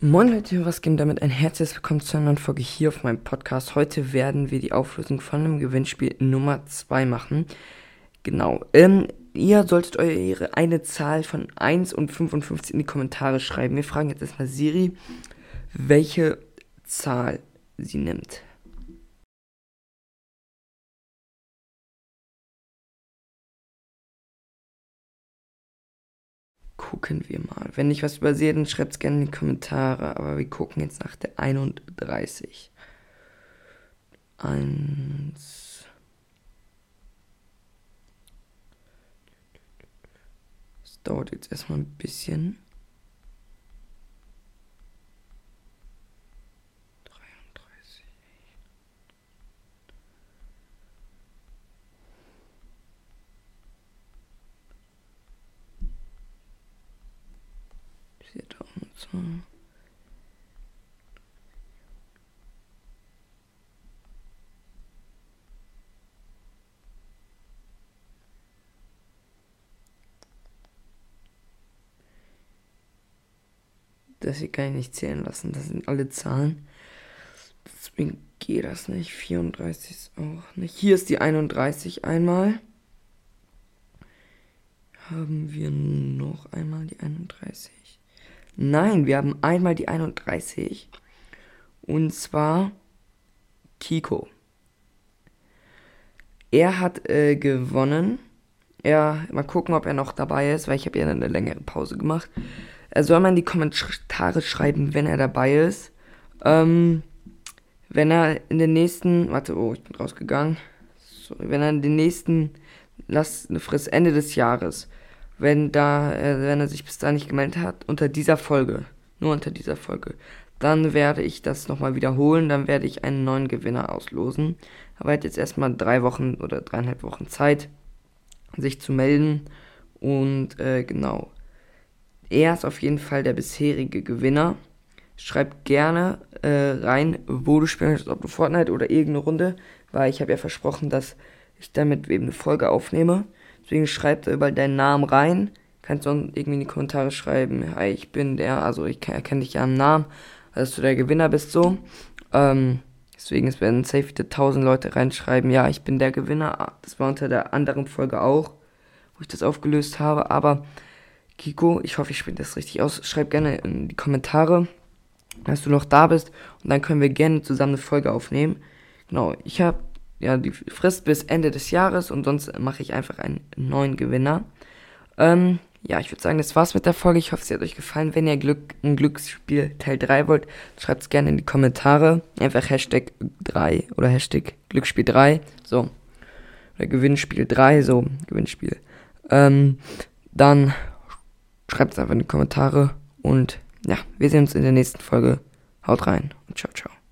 Moin Leute, was geht damit? Ein herzliches Willkommen zu einer neuen Folge hier auf meinem Podcast. Heute werden wir die Auflösung von einem Gewinnspiel Nummer 2 machen. Genau. Ähm, ihr solltet eure eine Zahl von 1 und 55 in die Kommentare schreiben. Wir fragen jetzt erstmal Siri, welche Zahl sie nimmt. Gucken wir mal. Wenn ich was übersehe, dann schreibt es gerne in die Kommentare. Aber wir gucken jetzt nach der 31. Eins. Das dauert jetzt erstmal ein bisschen. So. Das hier kann ich nicht zählen lassen. Das sind alle Zahlen. Deswegen geht das nicht. 34 ist auch nicht. Hier ist die 31 einmal. Haben wir noch einmal die 31? Nein, wir haben einmal die 31. Und zwar Kiko. Er hat äh, gewonnen. Ja, mal gucken, ob er noch dabei ist, weil ich habe ja eine längere Pause gemacht. Er soll mal in die Kommentare schreiben, wenn er dabei ist. Ähm, wenn er in den nächsten, warte, oh, ich bin rausgegangen. Sorry, wenn er in den nächsten, lass eine Frist Ende des Jahres wenn da, äh, wenn er sich bis da nicht gemeldet hat, unter dieser Folge, nur unter dieser Folge, dann werde ich das nochmal wiederholen, dann werde ich einen neuen Gewinner auslosen. Aber er hat jetzt erstmal drei Wochen oder dreieinhalb Wochen Zeit, sich zu melden. Und äh, genau. Er ist auf jeden Fall der bisherige Gewinner. Schreib gerne äh, rein, wo du spielen möchtest, ob du Fortnite oder irgendeine Runde, weil ich habe ja versprochen, dass ich damit eben eine Folge aufnehme. Deswegen schreib da überall deinen Namen rein. Kannst du irgendwie in die Kommentare schreiben, hi, ich bin der, also ich erkenne dich ja am Namen, dass du der Gewinner bist, so. Ähm, deswegen, es werden safe wieder tausend Leute reinschreiben, ja, ich bin der Gewinner. Das war unter der anderen Folge auch, wo ich das aufgelöst habe. Aber Kiko, ich hoffe, ich spreche das richtig aus. Schreib gerne in die Kommentare, dass du noch da bist. Und dann können wir gerne zusammen eine Folge aufnehmen. Genau, ich habe ja, die Frist bis Ende des Jahres und sonst mache ich einfach einen neuen Gewinner. Ähm, ja, ich würde sagen, das war's mit der Folge. Ich hoffe, sie hat euch gefallen. Wenn ihr Glück, ein Glücksspiel Teil 3 wollt, schreibt es gerne in die Kommentare. Einfach Hashtag 3 oder Hashtag Glücksspiel 3. So. Oder Gewinnspiel 3, so, Gewinnspiel. Ähm, dann schreibt es einfach in die Kommentare. Und ja, wir sehen uns in der nächsten Folge. Haut rein und ciao, ciao.